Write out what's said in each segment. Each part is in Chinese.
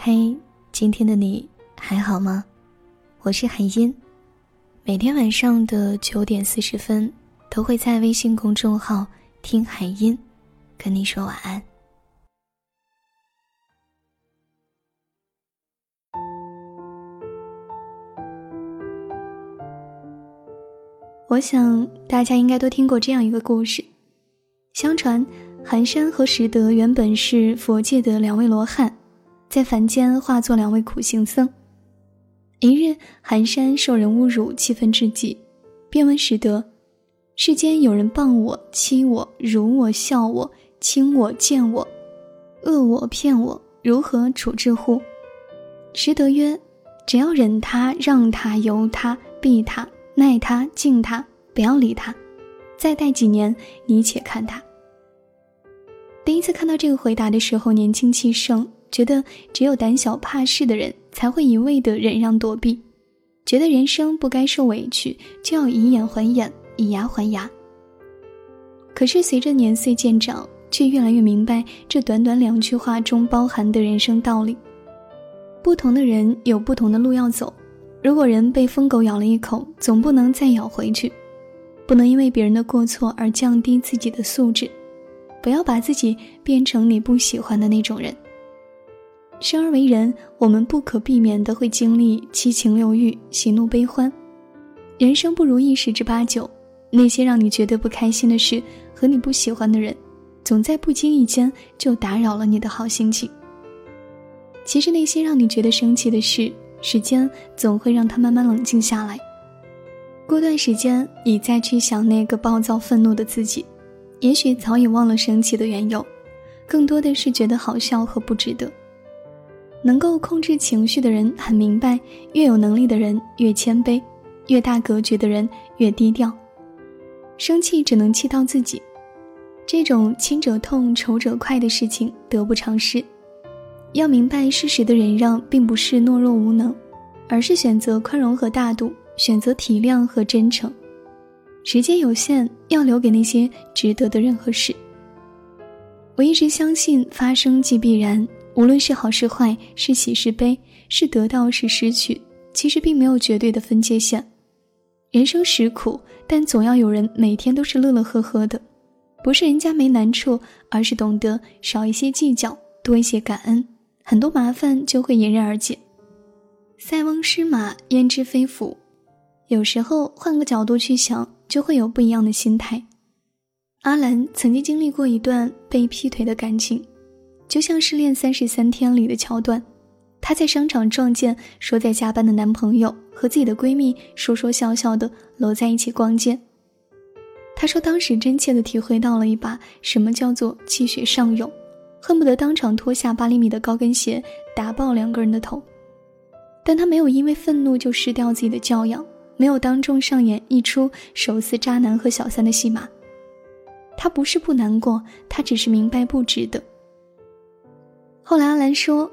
嘿，今天的你还好吗？我是海音，每天晚上的九点四十分都会在微信公众号“听海音”跟你说晚安。我想大家应该都听过这样一个故事：相传寒山和拾得原本是佛界的两位罗汉。在凡间化作两位苦行僧。一日，寒山受人侮辱，气愤至极，便问拾得：“世间有人谤我、欺我、辱我、笑我、轻我、贱我、恶我、骗我，如何处置乎？”拾得曰：“只要忍他、让他、由他、避他、耐他、敬他，不要理他，再待几年，你且看他。”第一次看到这个回答的时候，年轻气盛。觉得只有胆小怕事的人才会一味的忍让躲避，觉得人生不该受委屈，就要以眼还眼，以牙还牙。可是随着年岁渐长，却越来越明白这短短两句话中包含的人生道理。不同的人有不同的路要走，如果人被疯狗咬了一口，总不能再咬回去，不能因为别人的过错而降低自己的素质，不要把自己变成你不喜欢的那种人。生而为人，我们不可避免的会经历七情六欲、喜怒悲欢，人生不如意十之八九。那些让你觉得不开心的事和你不喜欢的人，总在不经意间就打扰了你的好心情。其实那些让你觉得生气的事，时间总会让它慢慢冷静下来。过段时间，你再去想那个暴躁愤怒的自己，也许早已忘了生气的缘由，更多的是觉得好笑和不值得。能够控制情绪的人很明白，越有能力的人越谦卑，越大格局的人越低调。生气只能气到自己，这种亲者痛、仇者快的事情得不偿失。要明白，适时的忍让并不是懦弱无能，而是选择宽容和大度，选择体谅和真诚。时间有限，要留给那些值得的人和事。我一直相信，发生即必然。无论是好是坏，是喜是悲，是得到是失去，其实并没有绝对的分界线。人生实苦，但总要有人每天都是乐乐呵呵的。不是人家没难处，而是懂得少一些计较，多一些感恩，很多麻烦就会迎刃而解。塞翁失马，焉知非福？有时候换个角度去想，就会有不一样的心态。阿兰曾经经历过一段被劈腿的感情。就像《失恋三十三天》里的桥段，她在商场撞见说在加班的男朋友和自己的闺蜜说说笑笑的搂在一起逛街。她说当时真切的体会到了一把什么叫做气血上涌，恨不得当场脱下八厘米的高跟鞋打爆两个人的头。但她没有因为愤怒就失掉自己的教养，没有当众上演一出手撕渣男和小三的戏码。她不是不难过，她只是明白不值得。后来阿兰说：“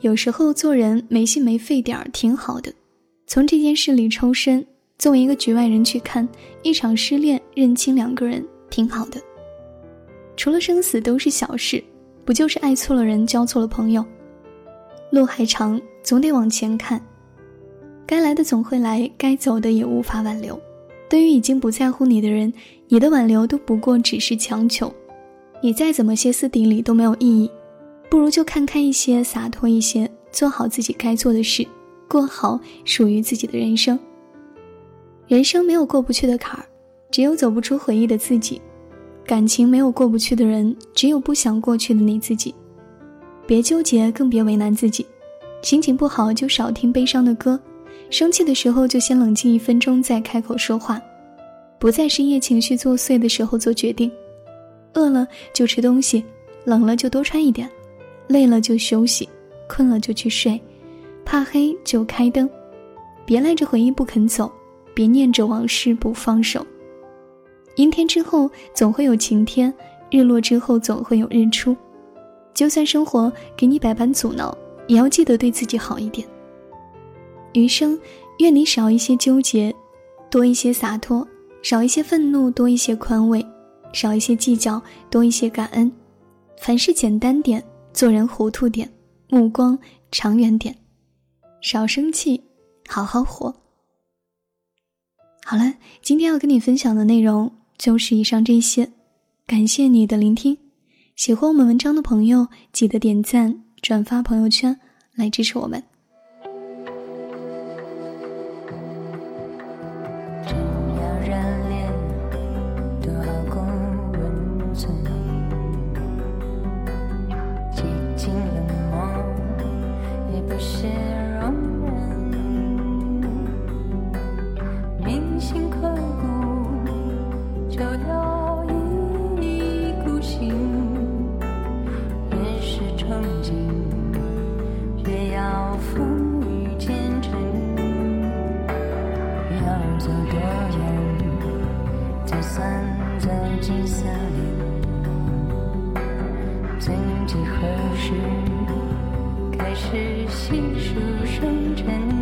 有时候做人没心没肺点儿挺好的，从这件事里抽身，作为一个局外人去看一场失恋，认清两个人挺好的。除了生死都是小事，不就是爱错了人，交错了朋友？路还长，总得往前看。该来的总会来，该走的也无法挽留。对于已经不在乎你的人，你的挽留都不过只是强求，你再怎么歇斯底里都没有意义。”不如就看开一些，洒脱一些，做好自己该做的事，过好属于自己的人生。人生没有过不去的坎儿，只有走不出回忆的自己；感情没有过不去的人，只有不想过去的你自己。别纠结，更别为难自己。心情不好就少听悲伤的歌，生气的时候就先冷静一分钟再开口说话，不在深夜情绪作祟的时候做决定。饿了就吃东西，冷了就多穿一点。累了就休息，困了就去睡，怕黑就开灯，别赖着回忆不肯走，别念着往事不放手。阴天之后总会有晴天，日落之后总会有日出。就算生活给你百般阻挠，也要记得对自己好一点。余生，愿你少一些纠结，多一些洒脱；少一些愤怒，多一些宽慰；少一些计较，多一些感恩。凡事简单点。做人糊涂点，目光长远点，少生气，好好活。好了，今天要跟你分享的内容就是以上这些，感谢你的聆听。喜欢我们文章的朋友，记得点赞、转发朋友圈来支持我们。心刻骨就要一意孤行越是憧憬越要风雨兼程要走多远才算走进森林曾几何时开始细数生辰